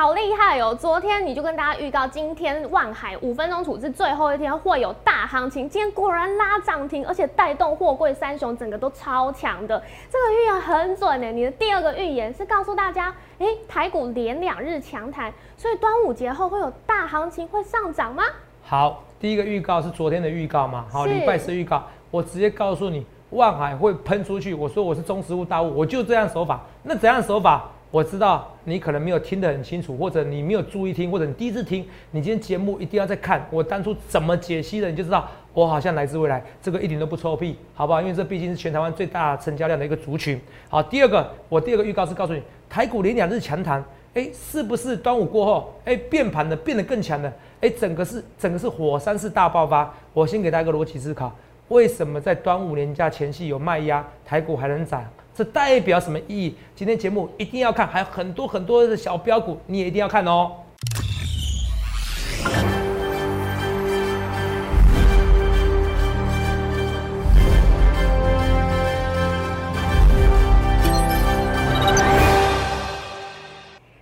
好厉害哦！昨天你就跟大家预告，今天万海五分钟处置最后一天会有大行情，今天果然拉涨停，而且带动货柜三雄整个都超强的，这个预言很准呢。你的第二个预言是告诉大家，哎，台股连两日强弹，所以端午节后会有大行情会上涨吗？好，第一个预告是昨天的预告嘛？好，礼拜四预告，我直接告诉你，万海会喷出去。我说我是中实物大物，我就这样手法。那怎样手法？我知道你可能没有听得很清楚，或者你没有注意听，或者你第一次听，你今天节目一定要再看我当初怎么解析的，你就知道我好像来自未来，这个一点都不臭屁，好不好？因为这毕竟是全台湾最大成交量的一个族群。好，第二个，我第二个预告是告诉你，台股连两日强弹，哎，是不是端午过后，哎，变盘的变得更强了？哎，整个是整个是火山式大爆发。我先给大家一个逻辑思考，为什么在端午年假前夕有卖压，台股还能涨？这代表什么意义？今天节目一定要看，还有很多很多的小标股，你也一定要看哦。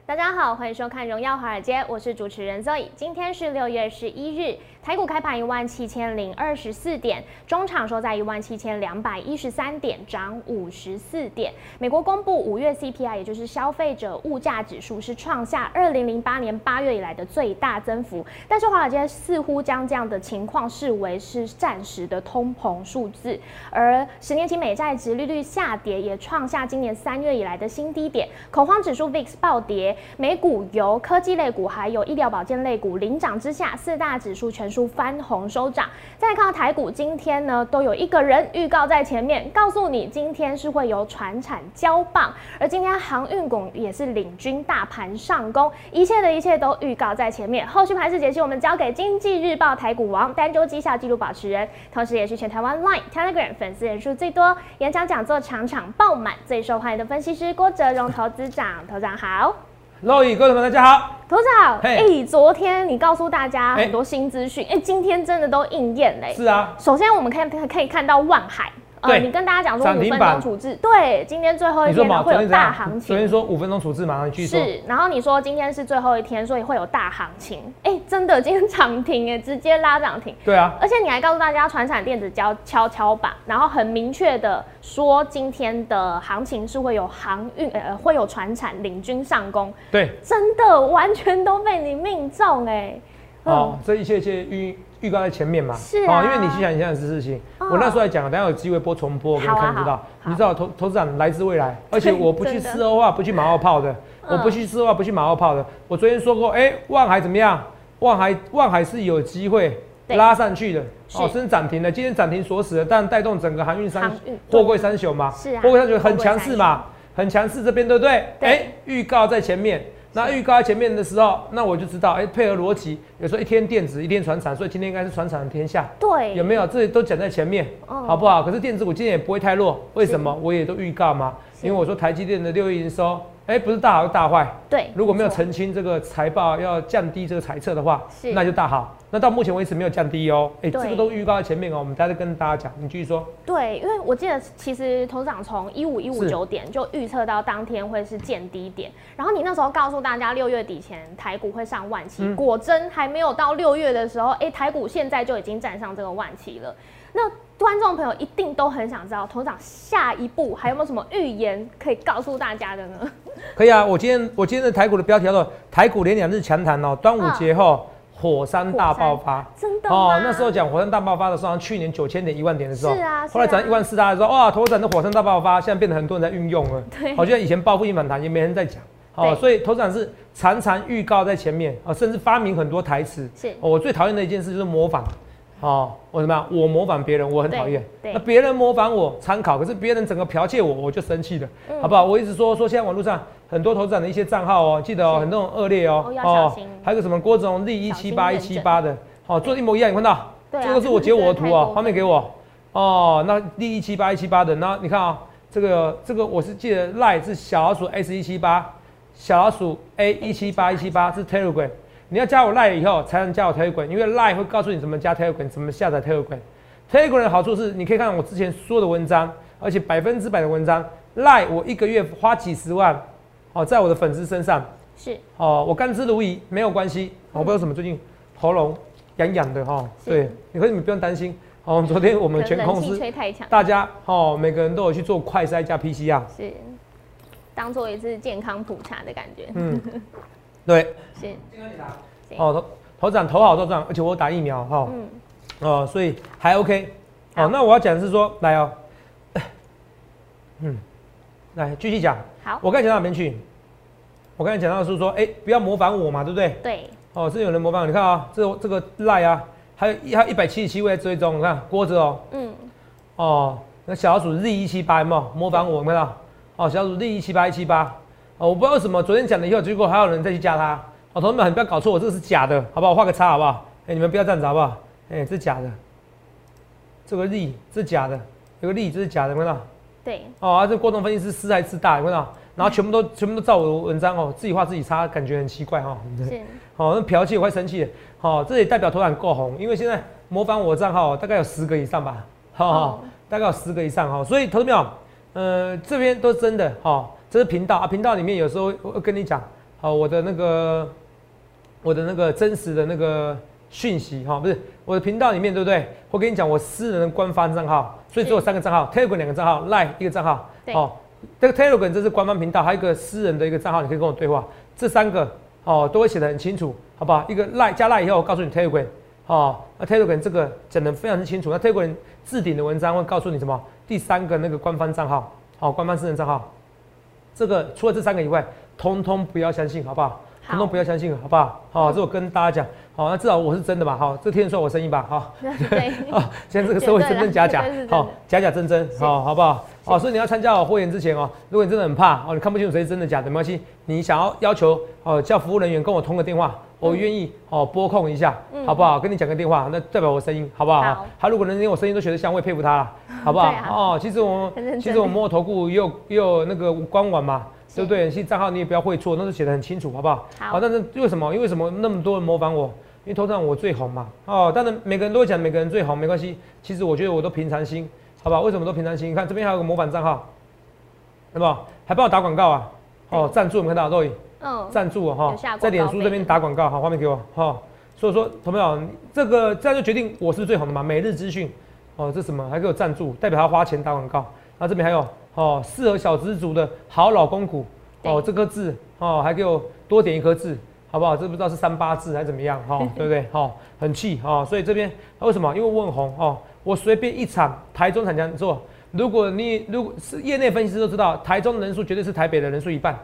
大家好，欢迎收看《荣耀华尔街》，我是主持人 Zoe。今天是六月十一日，台股开盘一万七千零二十四点，中场收在一万七千两百一十三点，涨五十四点。美国公布五月 CPI，也就是消费者物价指数，是创下二零零八年八月以来的最大增幅。但是华尔街似乎将这样的情况视为是暂时的通膨数字，而十年期美债值利率下跌，也创下今年三月以来的新低点，恐慌指数 VIX 暴跌。美股由科技类股还有医疗保健类股领涨之下，四大指数全数翻红收涨。再看到台股，今天呢都有一个人预告在前面，告诉你今天是会有船产交棒，而今天航运股也是领军大盘上攻，一切的一切都预告在前面。后续盘势解析，我们交给经济日报台股王、单周绩效记录保持人，同时也是全台湾 Line、Telegram 粉丝人数最多、演讲讲座场场爆满、最受欢迎的分析师郭哲荣投资长，投长好。各位观众大家好，头长，哎，昨天你告诉大家很多新资讯，哎，今天真的都应验嘞。是啊，首先我们可以可以看到万海。对，你跟大家讲说五分钟处置，对，今天最后一天呢会有大行情。昨天说五分钟处置马上继续是，然后你说今天是最后一天，所以会有大行情。哎，真的，今天涨停哎，直接拉涨停。对啊，而且你还告诉大家，船产电子交敲敲板，然后很明确的说今天的行情是会有航运呃会有船产领军上攻。对，真的完全都被你命中哎。哦，这一切一切预预告在前面嘛，是啊，因为你去想一下的事情，我那时候来讲，等下有机会播重播，给你看知道。你知道投投资长来自未来，而且我不去吃欧化，不去马后炮的，我不去吃欧化，不去马后炮的。我昨天说过，哎，万海怎么样？万海万海是有机会拉上去的，哦，甚至涨停的。今天涨停锁死了，但带动整个航运三货柜三雄嘛，是啊，货柜三雄很强势嘛，很强势这边对不对？哎，预告在前面。那预告在前面的时候，那我就知道，哎，配合逻辑，有时候一天电子，一天船产，所以今天应该是船产的天下。对，有没有？这些都讲在前面，好不好？可是电子股今天也不会太弱，为什么？我也都预告嘛，因为我说台积电的六月营收。哎，不是大好就大坏。对，如果没有澄清这个财报要降低这个财测的话，那就大好。那到目前为止没有降低哦。哎，这个都预告在前面哦。我们待着跟大家讲，你继续说。对，因为我记得其实董事长从一五一五九点就预测到当天会是见低点，然后你那时候告诉大家六月底前台股会上万期，果真还没有到六月的时候，哎，台股现在就已经站上这个万期了。那观众朋友一定都很想知道，董事长下一步还有没有什么预言可以告诉大家的呢？可以啊，我今天我今天的台股的标题叫做“台股连两日强弹哦，端午节后火山大爆发”。真的哦，那时候讲火山大爆发的时候，去年九千点一万点的时候，是啊，后来涨一万四，大家说哇，头涨的火山大爆发，现在变得很多人在运用了。对，好像以前报复性反弹也没人在讲。哦，所以头涨是常常预告在前面啊，甚至发明很多台词。是，我最讨厌的一件事就是模仿。哦，我怎么样？我模仿别人，我很讨厌。那别人模仿我参考，可是别人整个剽窃我，我就生气了，好不好？我一直说说，现在网络上很多投资人的一些账号哦，记得哦，很多种恶劣哦。哦，还有个什么郭总立一七八一七八的，哦，做一模一样，你看到？这个是我截我的图哦，画面给我。哦，那立一七八一七八的，那你看啊，这个这个我是记得赖是小老鼠 S 一七八，小老鼠 A 一七八一七八是 Telegram。你要加我 Line 以后才能加我 Telegram，因为 Line 会告诉你怎么加 Telegram，怎么下载 Telegram。Telegram 的好处是，你可以看我之前说的文章，而且百分之百的文章。Line 我一个月花几十万，哦，在我的粉丝身上，是哦，我甘之如饴没有关系，我不知道为什么最近喉咙痒痒的哈。是对，可是你们不用担心。哦，昨天我们全公司大家哦，每个人都有去做快筛加 PCR。是当做一次健康普查的感觉，嗯，对。是哦，头头长头好都长，而且我打疫苗哈。嗯哦，所以还 OK。哦，那我要讲的是说，来哦，嗯，来继续讲。好我刚才讲到哪边去？我刚才讲到的是说，哎、不要模仿我嘛，对不对？对哦，是有人模仿，你看啊，这这个赖啊，还有一还有一百七十七位在追踪，你看郭子哦，嗯哦，那小老鼠 Z 一七八有没有模仿我？有没有看到？哦，小老鼠 Z 一七八一七八，哦，我不知道为什么昨天讲了以后，结果还有人再去加它。哦，同学们，你不要搞错，我这个是假的，好不好？我画个叉，好不好？哎、你们不要这样子，好不好？哎、这是假的，这个力这是假的，有个力这是假的，有没有看到？对哦，啊，这过程分析师师还是大，有没有看到？然后全部都 全部都照我的文章哦，自己画自己擦，感觉很奇怪哈、哦。是好、那剽窃我快生气了。好、这也代表头版够红，因为现在模仿我的账号大概有十个以上吧，好、哦大概有十个以上哈、所以投资没有，呃，这边都是真的，哈、这是频道啊，频道里面有时候我会跟你讲，好、我的那个我的那个真实的那个讯息哈、不是我的频道里面对不对？我跟你讲我私人的官方账号，所以只有三个账号，Telegram 两个账号，Line 一个账号，对哦，这个 Telegram 这是官方频道，还有一个私人的一个账号，你可以跟我对话。这三个哦都会写的很清楚，好不好？一个 Line 加 Line 以后，我告诉你 Telegram，哦，那 Telegram 这个讲的非常之清楚。那 Telegram 置顶的文章会告诉你什么？第三个那个官方账号，好、官方私人账号，这个除了这三个以外，通通不要相信，好不好？通通不要相信，好不好？好、这我跟大家讲，好、那至少我是真的吧？好、这听得出来我声音吧？好、对哦，现在这个社会真真假假好、假假真真，是好、好不好？好，所以你要参加我会员之前哦，如果你真的很怕哦，你看不清楚谁是真的假的，没关系，你想要要求哦叫服务人员跟我通个电话，我愿意哦拨控一下，嗯好不好？跟你讲个电话，那代表我声音，好不好？他如果能连我声音都学得像，我也佩服他了，好不好？哦，其实我其实我摸头顾也有也有那个官网嘛。是对不对？其实账号你也不要会错，那是写的很清楚，好不好？好但是为什么？因为什么那么多人模仿我？因为通常我最红嘛。哦，当然每个人都会讲每个人最红，没关系。其实我觉得我都平常心，好不好？为什么都平常心？你看这边还有个模板账号，有没有？还帮我打广告啊？哦，赞助有没有看到？肉影嗯赞助啊哈在脸书这边打广告，好，画面给我哈。所以说，同朋友，这个这样就决定我是最红的嘛？每日资讯，哦，这什么？还给我赞助，代表他花钱打广告。然后这边还有哦，适合小资族的好老公股，哦，对这颗痣哦，还给我多点一颗痣，好不好？这不知道是三八字还是怎么样哈、对不对？哈、很气哈、所以这边为什么？因为我很红哦，我随便一场台中产讲座，如果你如果是业内分析师都知道，台中的人数绝对是台北的人数一半，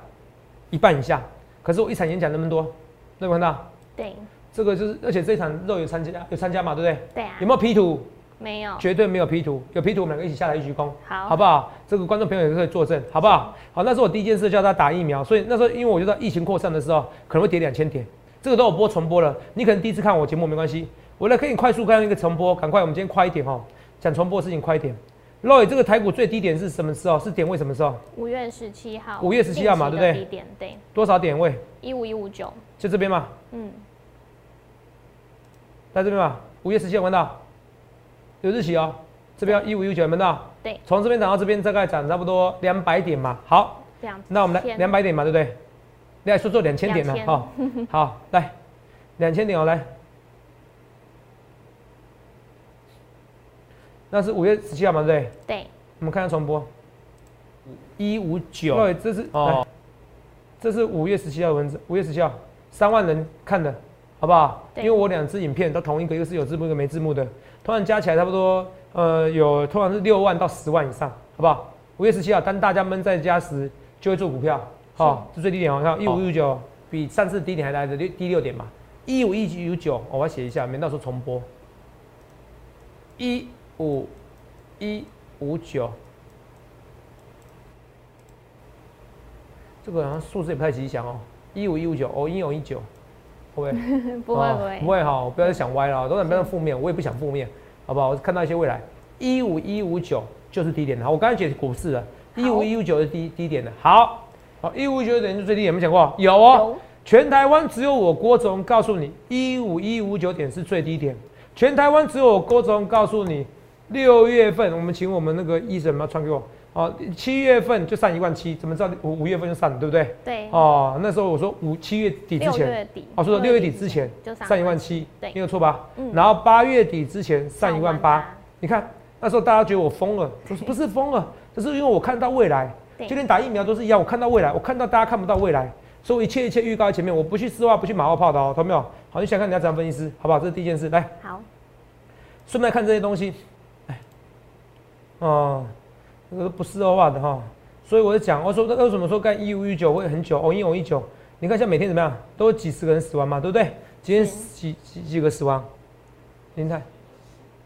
一半以下。可是我一场演讲那么多，有没有看到？对这个就是，而且这一场肉有参加，有参加嘛，对不对？对啊有，没有 P 图？没有绝对没有 P 图，有 P 图我们两个一起下来一鞠躬，好好不好？这个观众朋友也可以作证，好不好？好，那是我第一件事叫他打疫苗，所以那时候因为我觉得疫情扩散的时候可能会跌两千点，这个都有播重播了，你可能第一次看我节目没关系，我来可以快速看一个重播，赶快，我们今天快一点哦，讲重播的事情快一点。Roy，这个台股最低点是什么时候？是点位什么时候？五月十七号，五月十七号嘛对不对低点对，多少点位？一五一五九，就这边嘛，嗯，在这边嘛，五月十七有看到？有日期哦，这边一五一九有没有看到？对，从这边涨到这边大概涨差不多两百点嘛。好，这样子。那我们来天两百点嘛，对不对？来说做两千点了2000哈。好，来两千点哦，来。那是五月十七号嘛，对不对？对，我们看下重播，一五九，对，这是哦，这是五月十七号的文字，五月十七号三万人看的，好不好？因为我两支影片都同一个，一个是有字幕，一个没字幕的，通常加起来差不多，呃，有通常是六万到十万以上，好不好？五月十七号，当大家闷在家时，就会做股票，好、这最低点哦，看一五一九比上次低点还来的六低六点嘛，一五一五九，我要写一下，免到时候重播，一五一五九。这个好像数字也不太吉祥哦，一五一五九，哦，一五一九，会。不会？哦不会。不会不，会哈，不要再想歪了，都不要负面，我也不想负面，好不好？我看到一些未来，一五一五九就是低点的，好，我刚才解股市了，一五一五九是低低点的，好，好，一五一九点是最低点，有没有讲过？有哦，有。全台湾只有我郭总告诉你，一五一五九点是最低点，全台湾只有我郭总告诉你，六月份我们请我们那个医生要传给我，哦，七月份就上一万七，怎么知道？五五月份就上了，对不对？对，哦，那时候我说五七月底之六前，月底，哦，说六月底之前就上上一万七，对。没有错吧？嗯。然后八月底之前上一万八18,000，你看那时候大家觉得我疯了，不是 不是疯了，只是因为我看到未来，对。就连打疫苗都是一样，我看到未来，我看到大家看不到未来，所以我一切一切预告在前面，我不去丝袜，不去马后炮的哦，懂没有？好，你想看你要怎样分析师，好不好？这是第一件事，来，好，顺便看这些东西，哎，哦，这个都不是的话的哈，所以我就讲，我说那为什么说干一五一九会很久，哦一哦一九，你看像每天怎么样，都有几十个人死亡嘛，对不对？今天几几几个死亡？您看，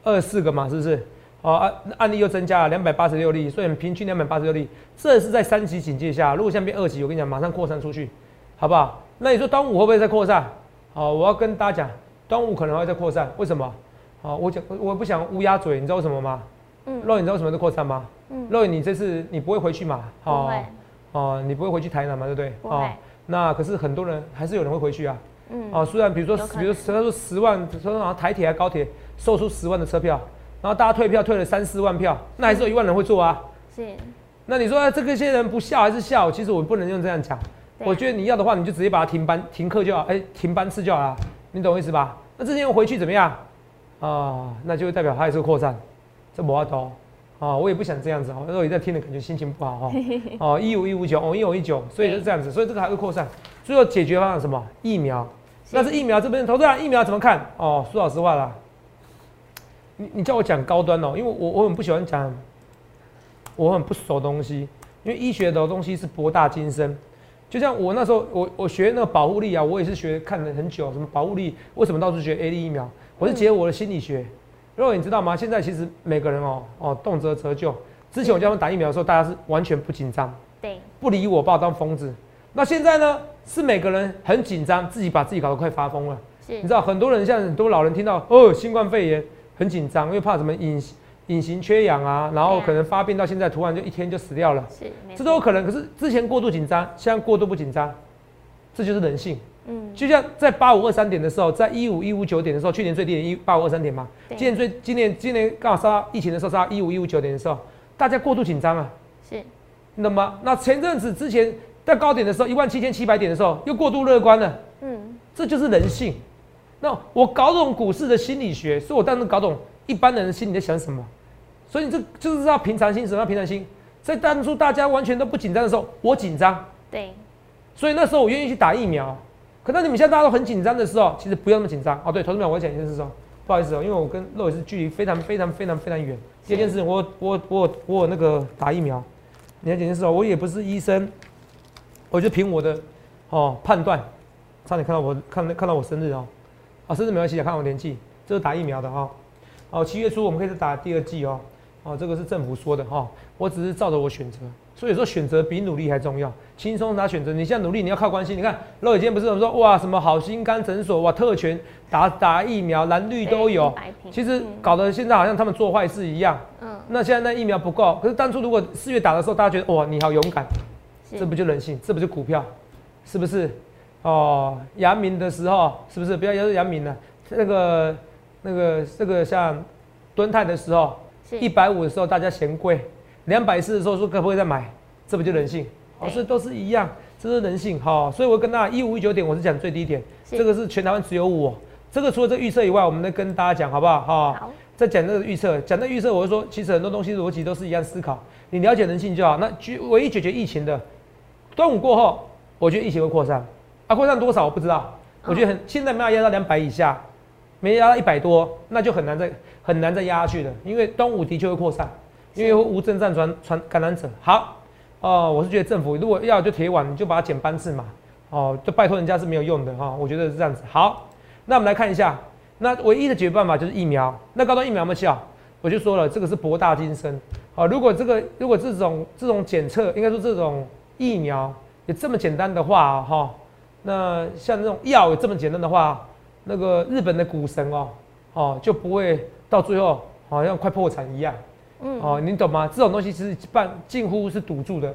二十四个嘛，是不是？哦，案案例又增加了两百八十六例，所以平均两百八十六例，这是在三级警戒下，如果现在变二级，我跟你讲，马上扩散出去，好不好？那你说端午会不会再扩散？好，我要跟大家讲，端午可能会再扩散，为什么？好，我讲，我不想乌鸦嘴，你知道为什么吗？嗯，肉，你知道为什么在扩散吗？嗯，肉，你这次你不会回去嘛？不会，哦，你不会回去台南嘛，对不对？不会，那可是很多人还是有人会回去啊。嗯，哦，虽然比如说比如说他说十万，说好像台铁还高铁售出十万的车票，然后大家退票退了三四万票，那还是有一万人会做啊。是，那你说、啊这个些人不笑还是笑？其实我不能用这样讲。我觉得你要的话，你就直接把它停班停课就好，哎、停班次就好了，你懂我意思吧？那这些人回去怎么样？啊、那就代表他也是个扩散，这没法多。啊，我也不想这样子哦，如果你在听的感觉心情不好哈。哦，一五一五九，哦一五一九，所以就是这样子，所以这个还会扩散。最后解决方案什么？疫苗。那是疫苗这边投资人疫苗怎么看？哦，说老实话啦，你你叫我讲高端哦，因为我我很不喜欢讲，我很不熟的东西，因为医学的东西是博大精深。就像我那时候我我学那个保护力啊，我也是学看了很久，什么保护力，为什么到处学 A D 疫苗？我是结合我的心理学。如果你知道吗？现在其实每个人哦哦动辄折旧。之前我叫他们打疫苗的时候，大家是完全不紧张，对，不理我，把我当疯子。那现在呢，是每个人很紧张，自己把自己搞得快发疯了。是你知，道很多人像很多老人听到哦新冠肺炎很紧张，因为怕什么隐隐形缺氧啊，然后可能发病到现在突然就一天就死掉了，是，这都有可能。可是之前过度紧张，现在过度不紧张，这就是人性。嗯，就像在八五二三点的时候，在一五一五九点的时候，去年最低点一八五二三点嘛，今年最今年今年刚好杀到疫情的时候杀到一五一五九点的时候，大家过度紧张啊，是，那么？那前阵子之前在高点的时候，一万七千七百点的时候，又过度乐观了。嗯，这就是人性。那我搞懂股市的心理学，所以我当然搞懂一般人的心里在想什么。所以你这就是知道平常心，什么叫平常心？在当初大家完全都不紧张的时候，我紧张，对，所以那时候我愿意去打疫苗。可能你们现在大家都很紧张的时候，其实不用那么紧张哦。对，投资者，我要讲一件事哦，不好意思哦，因为我跟肉也是距离非常非常非常非常远。第二件事情，我我我我那个打疫苗。你要讲一件事哦，我也不是医生，我就凭我的哦判断，差点看到我看看到我生日哦，啊生日没关系，看我年纪，这是打疫苗的哈、哦。哦，七月初我们可以打第二季哦。哦，这个是政府说的哈、我只是照着我选择，所以说选择比努力还重要。轻松拿选择，你现在努力，你要靠关系。你看，肉姐今天不是有说哇什么好心肝诊所哇特权打打疫苗蓝绿都有对，100瓶其实嗯搞得现在好像他们做坏事一样。嗯，那现在那疫苗不够，可是当初如果四月打的时候，大家觉得哇你好勇敢，是这不就人性，这不就股票，是不是？哦，阳明的时候是不是？不要要是阳明了，那个那个这个像敦泰的时候，一百五的时候大家嫌贵，两百四的时候说可不可以再买，这不就人性？哦，对。所以都是一样，这是人性。哈、哦。所以我跟大家一五一九点，我是讲最低点，这个是全台湾只有我。这个除了这个预测以外，我们再跟大家讲好不好？哈、好，在讲这个预测，讲这预测，我就说，其实很多东西逻辑都是一样思考，你了解人性就好。那决唯一解决疫情的，端午过后，我觉得疫情会扩散，啊，扩散多少我不知道，我觉得很现在没有压到两百以下，没压到一百多，那就很难再很难再压下去了，因为端午的确会扩散，因为无症状传传感染者。好，哦、我是觉得政府如果要就铁腕，你就把它减班次嘛，哦，就拜托人家是没有用的哈、我觉得是这样子。好，那我们来看一下，那唯一的解决办法就是疫苗。那高端疫苗有没有效？我就说了，这个是博大精深。好，如果这个如果这种这种检测，应该说这种疫苗也这么简单的话，哈、那像这种药也这么简单的话，那个日本的股神哦，哦就不会到最后好像快破产一样。嗯，哦，你懂吗？这种东西其实半近乎是赌注的，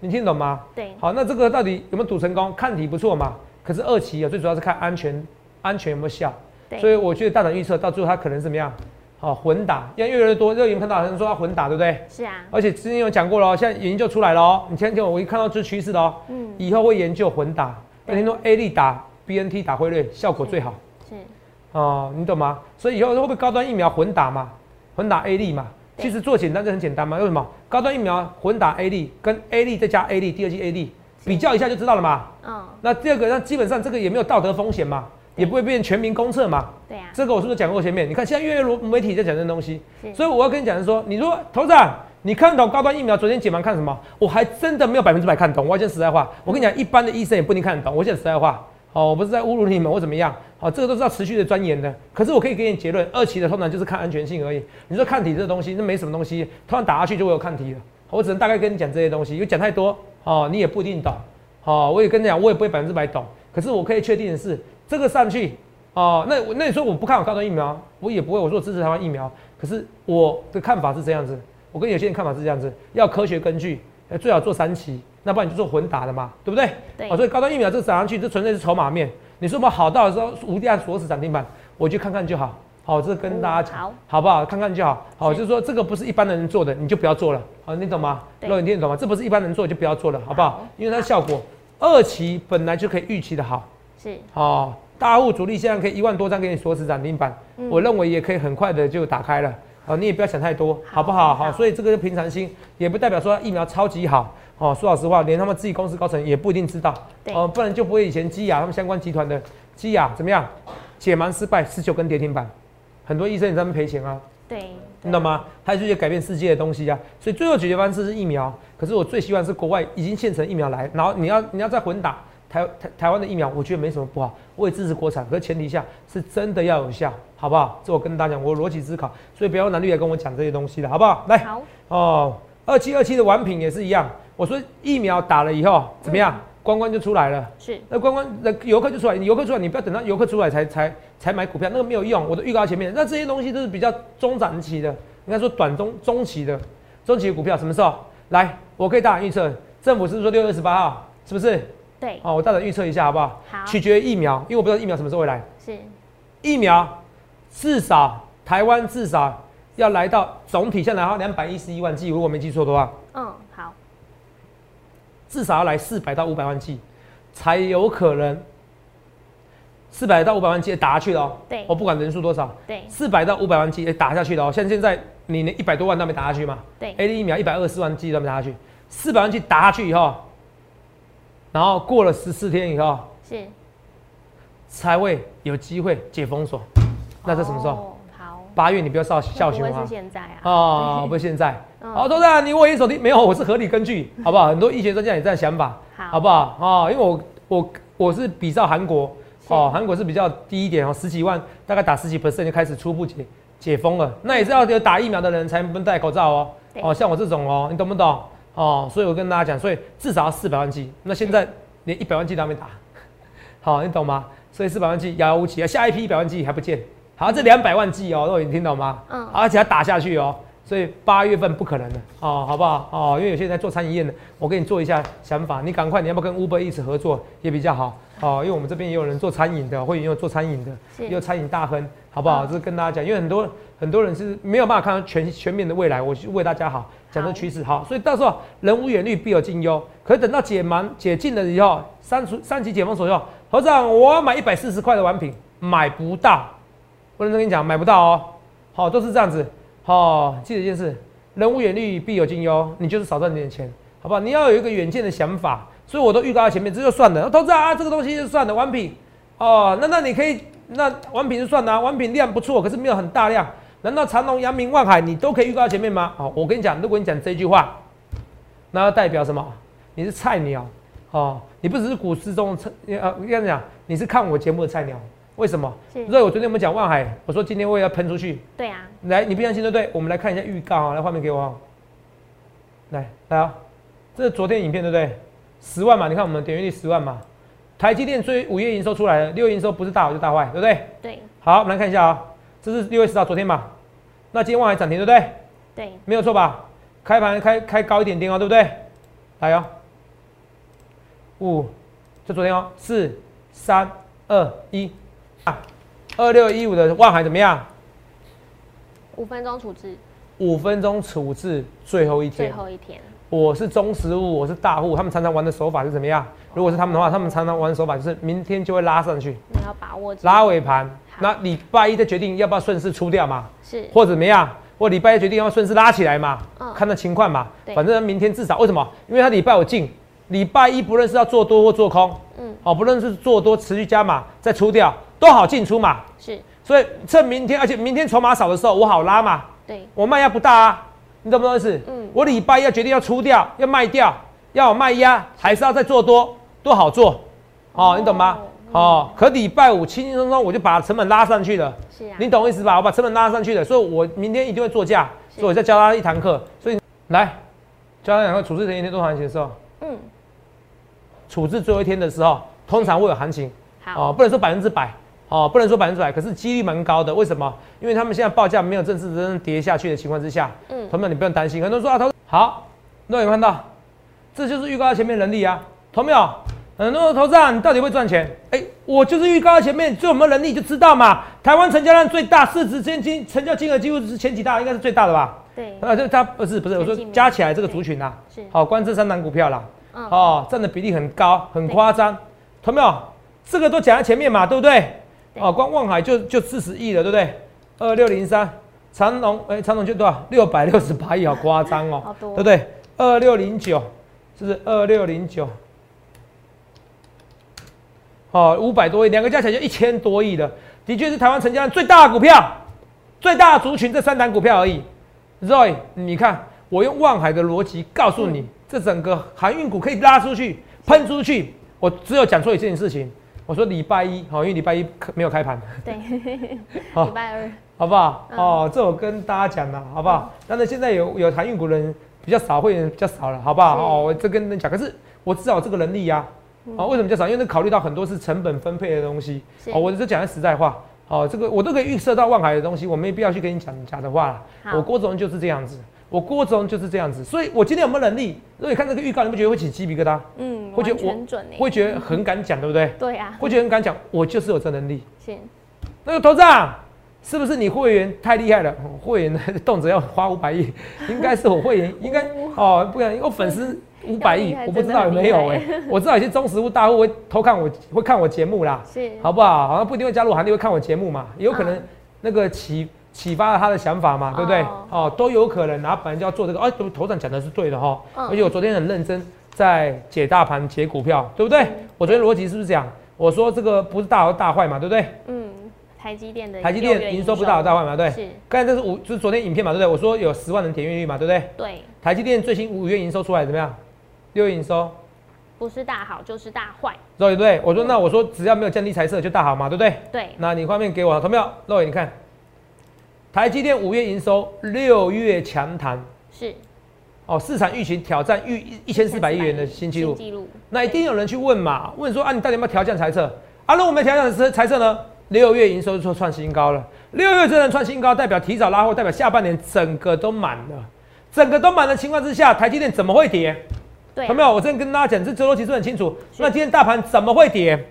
你听懂吗？对，好，那这个到底有没有赌成功？看体不错嘛，可是二期啊，最主要是看安全，安全有没有效。对，所以我觉得大胆预测到最后它可能是怎么样？哦，混打，因为越来越多，热营看到有人说要混打，对不对？是啊，而且之前有讲过了哦，现在研究出来了哦，你听听我一看到这趋势的哦，嗯，以后会研究混打，那听说 A 力打 BNT 打辉瑞效果最好是，哦，你懂吗？所以以后会不会高端疫苗混打嘛？混打 A 力嘛？对其实做简单就很简单嘛，为什么？高端疫苗混打 A 力跟 A 力再加 A 力第二剂 A 力比较一下就知道了嘛。嗯，那第二个，那基本上这个也没有道德风险嘛，也不会变全民公测嘛。对呀，这个我是不是讲过前面？你看现在越来越媒体在讲这东西，所以我要跟你讲的是说，你说头长，你看懂高端疫苗昨天解盲看什么？我还真的没有百分之百看懂。我要讲实在话，我跟你讲，一般的医生也不一定看得懂。我讲实在话，哦，我不是在侮辱你们或怎么样，哦，这个都是要持续的钻研的。可是我可以给你结论，二期的通常就是看安全性而已。你说抗体这个东西，那没什么东西，突然打下去就会有抗体了。我只能大概跟你讲这些东西，因为讲太多，哦，你也不一定懂。哦，我也跟你讲，我也不会百分之百懂。可是我可以确定的是，这个上去，哦，那那你说我不看好高端疫苗，我也不会。我说支持台湾疫苗，可是我的看法是这样子，我跟有些人看法是这样子，要科学根据，最好做三期，那不然你就做混打的嘛，对不对？对哦，所以高端疫苗这个涨上去，这纯粹是筹码面。你说我们好到的时候无量锁死涨停板，我去看看就好。好，这跟大家讲，好好不好？看看就好。好，是就是说这个不是一般的人做的，你就不要做了。好，你懂吗？对肉，你听得懂吗？这不是一般人做就不要做了，好不好好？因为它效果二期本来就可以预期的好。是，哦，大户主力现在可以一万多张给你锁死涨停板，嗯我认为也可以很快的就打开了。好，你也不要想太多，好不好？好好，所以这个是平常心，也不代表说疫苗超级好。哦，说老实话，连他们自己公司高层也不一定知道。对哦，不然就不会以前基亚他们相关集团的基亚怎么样，解盲失败，十九根跌停板，很多医生也在那边赔钱啊。对，你懂吗？它是一些改变世界的东西啊，所以最后解决方式是疫苗。可是我最希望是国外已经现成疫苗来，然后你要你要再混打台台台湾的疫苗，我觉得没什么不好，我也支持国产，可是前提下是真的要有效，好不好？这我跟大家讲，我逻辑思考，所以不要用蓝绿来跟我讲这些东西了，好不好？来好，哦，二七二七的完品也是一样，我说疫苗打了以后怎么样，关关就出来了。是，那关关那游客就出来，你游客出来，你不要等到游客出来才才才买股票，那个没有用。我都预告前面，那这些东西都是比较中长期的，应该说短中中期的，中期的股票什么时候来？我可以大胆预测，政府是不是说六月二十八号，是不是？对，哦，我大胆预测一下好不好？好，取决于疫苗，因为我不知道疫苗什么时候会来。是，疫苗至少台湾至少要来到总体下来到两百一十一万剂，如果没记错的话，嗯，好，至少要来四百到五百万剂，才有可能四百到五百万剂打下去了哦。对我不管人数多少，对，四百到五百万剂也打下去了哦。像现在你连一百多万都没打下去嘛对，？A D 疫苗一百二十万剂都没打下去，四百万剂打下去以后，然后过了十四天以后，是，才会有机会解封锁。那这什么时候？哦？好，八月你不要笑笑熊啊不会是！现在啊？哦，不是现在。嗯好，董事长，你我一手机没有，我是合理根据，好不好？很多医学专家也这样想法，好好不好？哦，因为我我我是比照韩国，是哦，韩国是比较低一点哦，十几万，大概打十几 percent 就开始初步解解封了。那也是要有打疫苗的人才能戴口罩哦。哦，像我这种哦，你懂不懂？哦，所以我跟大家讲，所以至少要四百万剂，那现在连一百万剂都还没打，好，你懂吗？所以四百万剂遥遥无期啊，下一批一百万剂还不见。好，这两百万剂哦，都已经听懂吗？嗯而且要打下去哦，所以八月份不可能的哦，好不好？哦，因为有些人在做餐饮业的，我给你做一下想法，你赶快，你要不要跟 Uber 一起合作也比较好哦，因为我们这边也有人做餐饮的，或者也有做餐饮的，也有餐饮大亨，好不好？嗯这是跟大家讲，因为很多很多人是没有办法看到全全面的未来，我是为大家好讲这趋势好，所以到时候人无远虑必有近忧，可是等到解盲解禁了以后，三除三级解封所以后，头长我要买一百四十块的玩品，买不到。我认真跟你讲，买不到哦。好，都是这样子。好，记得一件事，人无远虑，必有近忧。你就是少赚点钱，好不好？你要有一个远见的想法。所以我都预告在前面，这就算了。投资啊，这个东西就算了，完品哦，那那你可以，那完品就算了、啊，完品量不错，可是没有很大量。难道长隆、阳明、万海你都可以预告在前面吗？好，我跟你讲，如果你讲这句话，那代表什么？你是菜鸟哦，你不只是股市中的菜，呃，我跟你讲，你是看我节目的菜鸟。为什么？是所以我昨天我们讲万海，我说今天我也要喷出去。对啊，来，你不相信对不对？我们来看一下预告啊，来画面给我啊。来来啊，这是昨天影片对不对？十万嘛，你看我们点阅率十万嘛。台积电追五月营收出来了，六月营收不是大好就大坏，对不对？对好，我们来看一下啊，这是六月十号昨天嘛。那今天万海涨停对不对？对，没有错吧？开盘开开高一点点哦，对不对？来哦，五，这昨天哦，四、三、二、一，啊，二六一五的万海怎么样？五分钟处置，五分钟处置最后一天。最天。后一天，我是中实物，我是大户，他们常常玩的手法是怎么样？如果是他们的话，他们常常玩的手法就是明天就会拉上去，你要把握住拉尾盘，那礼拜一再决定要不要顺势出掉嘛，是。或者怎么样，或礼拜一决定要顺势拉起来嘛，嗯。看那情况嘛。反正明天至少为什么？因为他礼拜五进，礼拜一不论是要做多或做空，嗯。哦，不论是做多持续加码再出掉，都好进出嘛。是，所以趁明天，而且明天筹码少的时候，我好拉嘛，对，我卖压不大啊，你懂不懂意思？嗯。我礼拜一要决定要出掉，要卖掉，要有卖压，还是要再做多，都好做，哦，你懂吗？嗯。哦，可礼拜五轻轻松松我就把成本拉上去了，是啊，你懂我意思吧？我把成本拉上去了，所以我明天一定会做价，所以我再教他一堂课，所以来教他两个处置前一天多少行情的时候，嗯，处置最后一天的时候，通常会有行情。好，哦，不能说百分之百，哦，不能说百分之百，可是几率蛮高的。为什么？因为他们现在报价没有正式真正跌下去的情况之下，嗯同学们你不用担心。很多人说啊，投好，那有看到？这就是预告在前面能力啊，同没有？很多人投资啊，你到底会赚钱？哎、我就是预告在前面，就有没有能力就知道嘛。台湾成交量最大，市值现金成交金额几乎是前几大，应该是最大的吧？对，啊，这它不是不是，我说加起来这个族群啊，是，好，关这三档股票啦，嗯，哦，占的比例很高，很夸张，同没有？这个都讲在前面嘛，对不对？对哦，光望海就就四十亿了，对不对？二六零三，长隆，哎、长隆就多少？六百六十八亿，好夸张哦，好多对不对？二六零九，是不是二六零九？哦，五百多亿，两个加起来就一千多亿了，的确是台湾成交量最大的股票，最大的族群这三档股票而已。Roy，你看，我用望海的逻辑告诉你，这整个航运股可以拉出去、喷出去。我只有讲错一件事情，我说礼拜一，好，因为礼拜一没有开盘，对，好礼拜二，好不好？嗯哦，这我跟大家讲了，好不好？但是现在有有航运股的人比较少，会员比较少了，好不好？哦，我这跟你讲，可是我至少有这个能力呀、哦，为什么比较少？因为那考虑到很多是成本分配的东西。哦，我这讲的实在话。哦，这个我都可以预测到望海的东西，我没必要去跟你讲假的话了。我郭总就是这样子，我郭总就是这样子，所以我今天有没有能力？如果你看这个预告，你不觉得会起鸡皮疙瘩？嗯，会觉得我会觉得很敢讲，对不对？对啊，会觉得很敢讲，我就是有这能力。行，那个头长，是不是你会员太厉害了？哦 会员动辄要花五百亿，应该是我会员，应该哦，不然我粉丝五百亿我不知道有没有真的哎、很厉我知道有些中实户大户会偷看我，会看我节目啦，是，好不好？好像不一定会加入行列，会看我节目嘛，也有可能嗯那个启启发了他的想法嘛，对不对？哦哦，都有可能。然后本来就要做这个，哎、头头长讲的是对的哈、嗯而且我昨天很认真在解大盘、解股票，对不对？嗯我昨天逻辑是不是这样？我说这个不是大好大坏嘛，对不对？嗯，台积电的台积电营收不大好大坏嘛，对？是，刚才这是五，就是昨天影片嘛，对不对？我说有十万人点阅率嘛，对不对？对，台积电最新五月营收出来怎么样？六月营收，不是大好就是大坏，对不对？我说那我说只要没有降低财色就大好嘛，对不对？对，那你画面给我，同没有？各位你看，台积电五月营收六月强弹是哦，市场预期挑战预一千四百亿元的新纪录。那一定有人去问嘛？问说啊，你到底有没有调降财测？啊，如果我们调降财财测呢？六月营收就创新高了，六月真的创新高，代表提早拉货，代表下半年整个都满了，整个都满的情况之下，台积电怎么会跌？对啊，有没有？我真的跟大家讲，这周逻辑是很清楚。那今天大盘怎么会跌？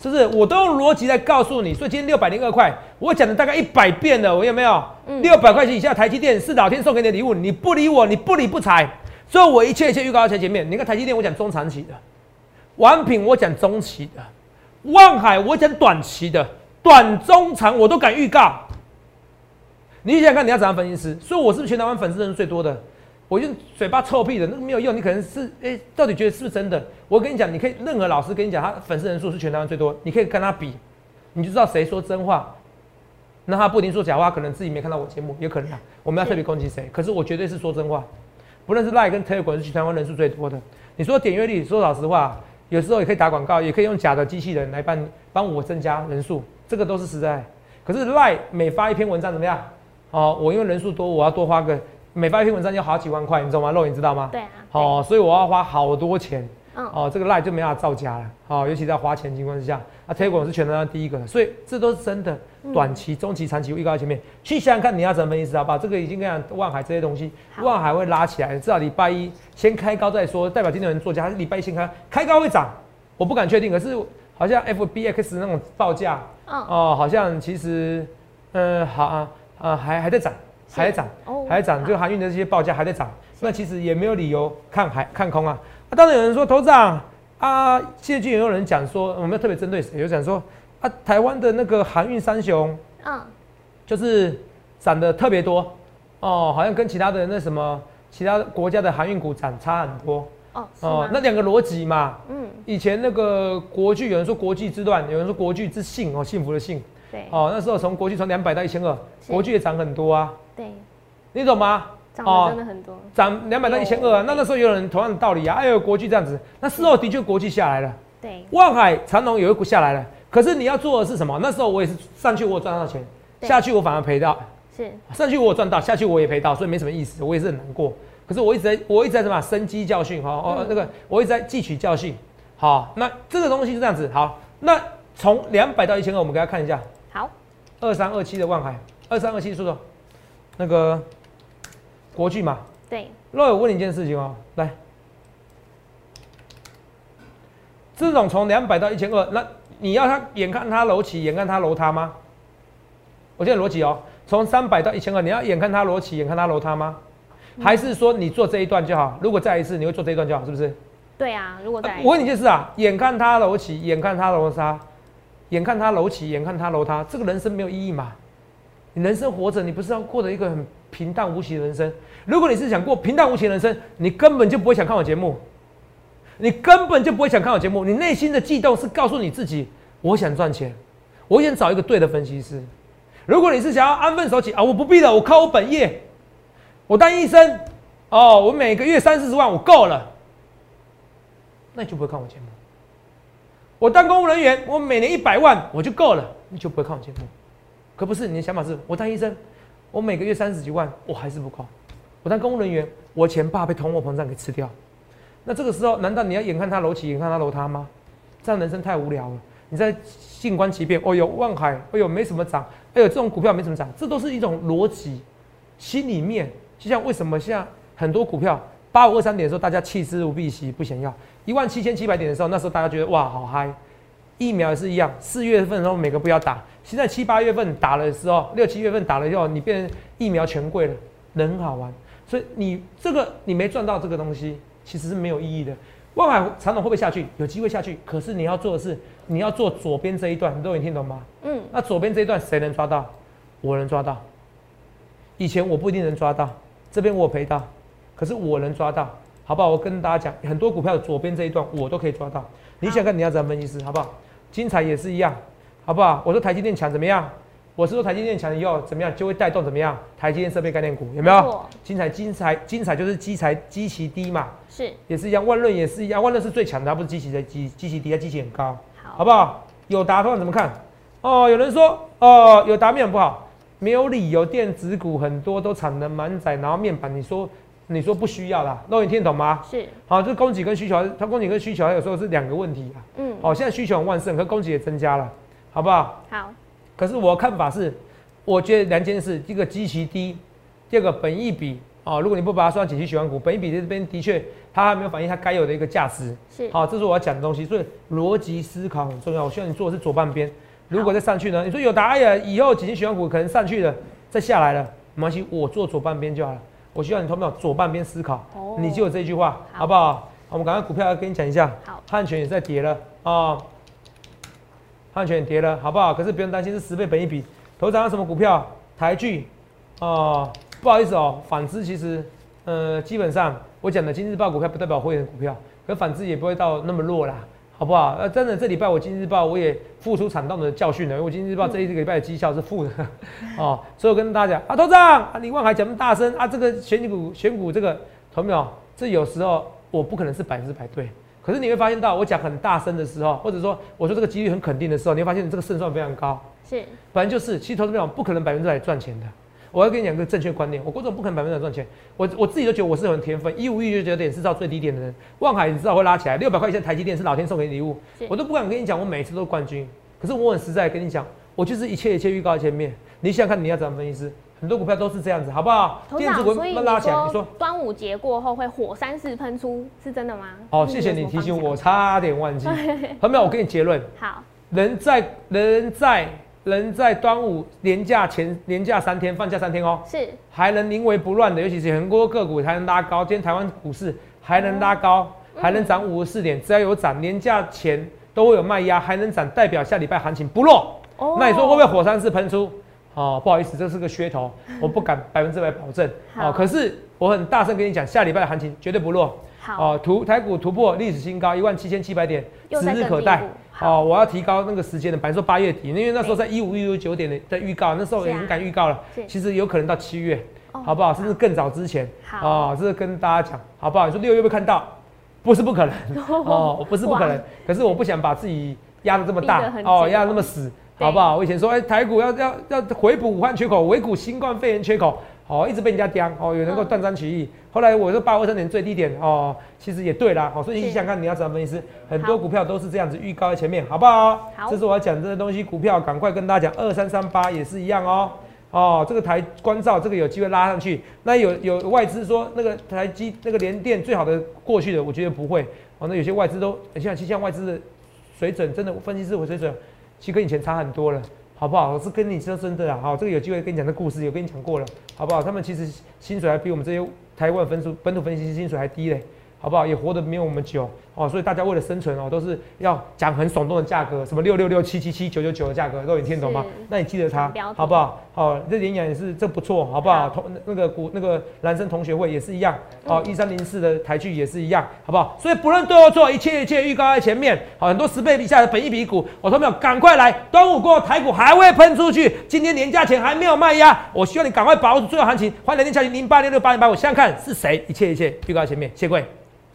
是不是？我都用逻辑在告诉你。所以今天六百零二块，我讲了大概一百遍了，我有没有？嗯六百块钱以下台积电是老天送给你的礼物，你不理我，你不理不睬。所以我一切一切预告在前面。你看台积电，我讲中长期的；王品我讲中期的；望海我讲短期的，短中长我都敢预告。你想想看，你要怎样分析师？所以我是不是全台湾粉丝人数最多的？我用嘴巴臭屁的，那个没有用。你可能是哎、到底觉得是不是真的？我跟你讲，你可以任何老师跟你讲，他粉丝人数是全台湾最多，你可以跟他比，你就知道谁说真话。那他不一定说假话，可能自己没看到我节目，也可能啊。我们要特别攻击谁？可是我绝对是说真话，不论是 Line 跟 Telegram 是全台湾人数最多的。你说点阅率，说老实话，有时候也可以打广告，也可以用假的机器人来帮帮我增加人数，这个都是实在。可是 Line 每发一篇文章怎么样？哦，我因为人数多，我要多花个每发一篇文章要好几万块，你知道吗？肉你知道吗？对啊，哦，所以我要花好多钱。嗯，哦，这个 Line 就没办法造假了。哦，尤其在花钱的情况之下，啊，Telegram 是全台湾第一个，所以这都是真的。短期、中期、长期预告在前面，去想想看你要怎么分析，好不好？这个已经跟你讲望海这些东西，好望海会拉起来，至少礼拜一先开高再说，代表今天有人做价，还是礼拜一先开，开高会涨，我不敢确定，可是好像 FBX 那种报价嗯，哦，好像其实，嗯，好啊，啊，还还在涨，还在涨，哦。还在涨，就航运的这些报价还在涨，那其实也没有理由看海看空啊。啊，当然有人说头长啊，现在就有人讲说，我们要特别针对谁？有讲说啊，台湾的那个航运三雄嗯，就是涨得特别多哦，好像跟其他的那什么其他国家的航运股涨差很多哦，哦。那两个逻辑嘛，嗯，以前那个国巨，有人说国巨之乱，有人说国巨之幸哦，幸福的幸。对。哦，那时候从国巨从两百到一千二，是。国巨也涨很多啊，对，你懂吗？涨了真的很多。涨两百到一千二啊，那那时候有人同样的道理啊，哎呦，国际这样子，那事后的确国际下来了，对，万海、长隆有一股下来了，可是你要做的是什么？那时候我也是上去我有赚到钱，下去我反而赔到，是，上去我有赚到，下去我也赔到，所以没什么意思，我也是很难过。可是我一直在，我一直在什么生机教训哈，哦嗯，那个我一直在汲取教训。好，那这个东西是这样子，好，那从两百到一千二，我们给大家看一下，好，二三二七的万海，二三二七说说，那个国巨嘛，对，那我问你一件事情哦，来，这种从两百到一千二，那你要他眼看他楼起，眼看他楼塌吗？我现在逻辑哦，从三百到一千二，你要眼看他楼起，眼看他楼塌吗？还是说你做这一段就好？如果再一次，你会做这一段就好，是不是？对啊，如果再呃我问你一件事啊，眼看他楼起，眼看他楼塌，眼看他楼起，眼看他楼塌，这个人生没有意义嘛？你人生活着，你不是要过着一个很平淡无奇的人生？如果你是想过平淡无奇的人生，你根本就不会想看我节目，你根本就不会想看我节目。你内心的悸动是告诉你自己，我想赚钱，我想找一个对的分析师。如果你是想要安分守己啊，我不必了，我靠我本业，我当医生，哦，我每个月三四十万，我够了。那就不会看我节目。我当公务人员，我每年一百万我就够了，你就不会看我节目。可不是，你的想法是我当医生，我每个月三十几万，我还是不够。我当公务人员，我钱怕被通货膨胀给吃掉。那这个时候，难道你要眼看他楼起，眼看他楼塌吗？这样人生太无聊了。你在静观其变，哦哟，万海，哎呦，没什么涨，哎呦，这种股票没什么涨，这都是一种逻辑，心里面就像为什么像很多股票八五二三点的时候，大家弃之如敝屣，不想要；一万七千七百点的时候，那时候大家觉得哇，好嗨。疫苗也是一样，四月份的时候每个不要打，现在七八月份打了的时候，六七月份打了以后，你变成疫苗权贵了，人很好玩。所以你这个你没赚到这个东西，其实是没有意义的。万海长统会不会下去？有机会下去，可是你要做的是，你要做左边这一段，你都能听懂吗？嗯，那左边这一段谁能抓到？我能抓到。以前我不一定能抓到，这边我赔到，可是我能抓到，好不好？我跟大家讲，很多股票左边这一段我都可以抓到。你想看你要怎么分析师，好不好？精彩也是一样，好不好？我说台积电强怎么样？我是说台积电强以后怎么样，就会带动怎么样？台积电设备概念股有没有？精彩精彩精彩就是基材基期低嘛，是，也是一样。万润也是一样，万润是最强的，它不是基期的基基期低，它基期很高。好，好不好？有达通常怎么看？哦，有人说哦，有达面很不好，没有理由，电子股很多都产能满载，然后面板你说你说不需要啦，那你听得懂吗？是，好，这供给跟需求，它供给跟需求有时候是两个问题啊。嗯，好，现在需求很旺盛，可供给也增加了，好不好？好，可是我的看法是，我觉得两件事，第一个基期低，第二个本益比哦，如果你不把它算景气循环股，本益比这边的确它还没有反映它该有的一个价值。是，好，这是我要讲的东西，所以逻辑思考很重要。我希望你做的是左半边，如果再上去呢？你说有答案呀，以后景气循环股可能上去了，再下来了，没关系，我做左半边就好了。我希望你头脑左半边思考，哦你就有这句话，好好不好？我们赶快股票要跟你讲一下，好，汉泉也在跌了啊，安全跌了，好不好？可是不用担心，是十倍本一比。头涨什么股票？台剧哦，不好意思哦，反之其实呃，基本上我讲的今日报股票不代表会员股票，可反之也不会到那么弱啦，好不好？呃，真的这礼拜我今日报我也付出惨痛的教训了，因为我今日报这一个礼拜的绩效是负的哦，所以我跟大家讲啊，头长啊，李万海讲那么大声啊，这个选股选股这个，同没有？这有时候我不可能是百分之百对。可是你会发现到，我讲很大声的时候，或者说我说这个几率很肯定的时候，你会发现你这个胜算非常高。是，本来就是，其实投资票不可能百分之百赚钱的。我要跟你讲个正确观念，我郭总不可能百分之百赚钱。我我自己都觉得我是很天分，一五一就觉得点是到最低点的人。望海你知道会拉起来，六百块钱台积电是老天送给你礼物，我都不敢跟你讲，我每次都是冠军。可是我很实在跟你讲，我就是一切一切预告在前面。你想想看你要怎么分析师，很多股票都是这样子，好不好？电子股拉起来，你你说端午节过后会火山式喷出，是真的吗？哦，是谢谢你提醒我，差点忘记。朋友们，我给你结论，好，人在人在能在端午连假前连假三天放假三天哦，是还能临危不乱的，尤其是很多个股还能拉高，今天台湾股市还能拉高，还能涨五十四点，只要有涨，连假前都会有卖压，还能涨，代表下礼拜行情不弱。哦那你说会不会火山式喷出？哦，不好意思，这是个噱头，我不敢百分之百保证。好。哦，可是我很大声跟你讲，下礼拜的行情绝对不弱。好，哦，突台股突破历史新高一万七千七百点，指日可待。哦，我要提高那个时间的，本来说八月底，因为那时候在一五一六九点的在预告，那时候也很敢预告了。是，其实有可能到七月，哦好不好？甚至更早之前。好。哦，这是跟大家讲，好不好？你说六月会看到，不是不可能。哦，不是不可能，可是我不想把自己压得这么大哦，压得那么死，对好不好？我以前说，哎、台股要要要回补武汉缺口，回补新冠肺炎缺口，哦，一直被人家刁，哦，有能够嗯断章取义。后来我说八二三年最低点，哦，其实也对啦，哦，所以你想想看，你要怎么分析师，很多股票都是这样子预告在前面，好不好？好这是我要讲这些东西，股票赶快跟大家讲，二三三八也是一样哦。哦，这个台关照这个有机会拉上去，那有有外资说那个台积那个联电最好的过去的，我觉得不会。哦，那有些外资都像像外资的水准，真的分析师我水准，其实跟以前差很多了，好不好？我是跟你说真的啊，好，这个有机会跟你讲的故事，有跟你讲过了，好不好？他们其实薪水还比我们这些台湾分数本土分析师薪水还低嘞。好不好？也活得没有我们久哦，所以大家为了生存哦，都是要讲很耸动的价格，什么六六六七七七九九九的价格，都有听懂吗？那你记得它好不好？好，这联雅也是这不错，好不好？好同那个股那个男生同学会也是一样，哦，一三零四的台剧也是一样，好不好？所以不论对或错，一切一切预告在前面，好，很多十倍以下的本益比股，我说没有，赶快来！端午过后台股还会喷出去，今天年假前还没有卖压，我希望你赶快把握住最后行情。欢迎来电小零零八六六八零八，我想想看是谁，一切一切预告在前面，谢谢各位。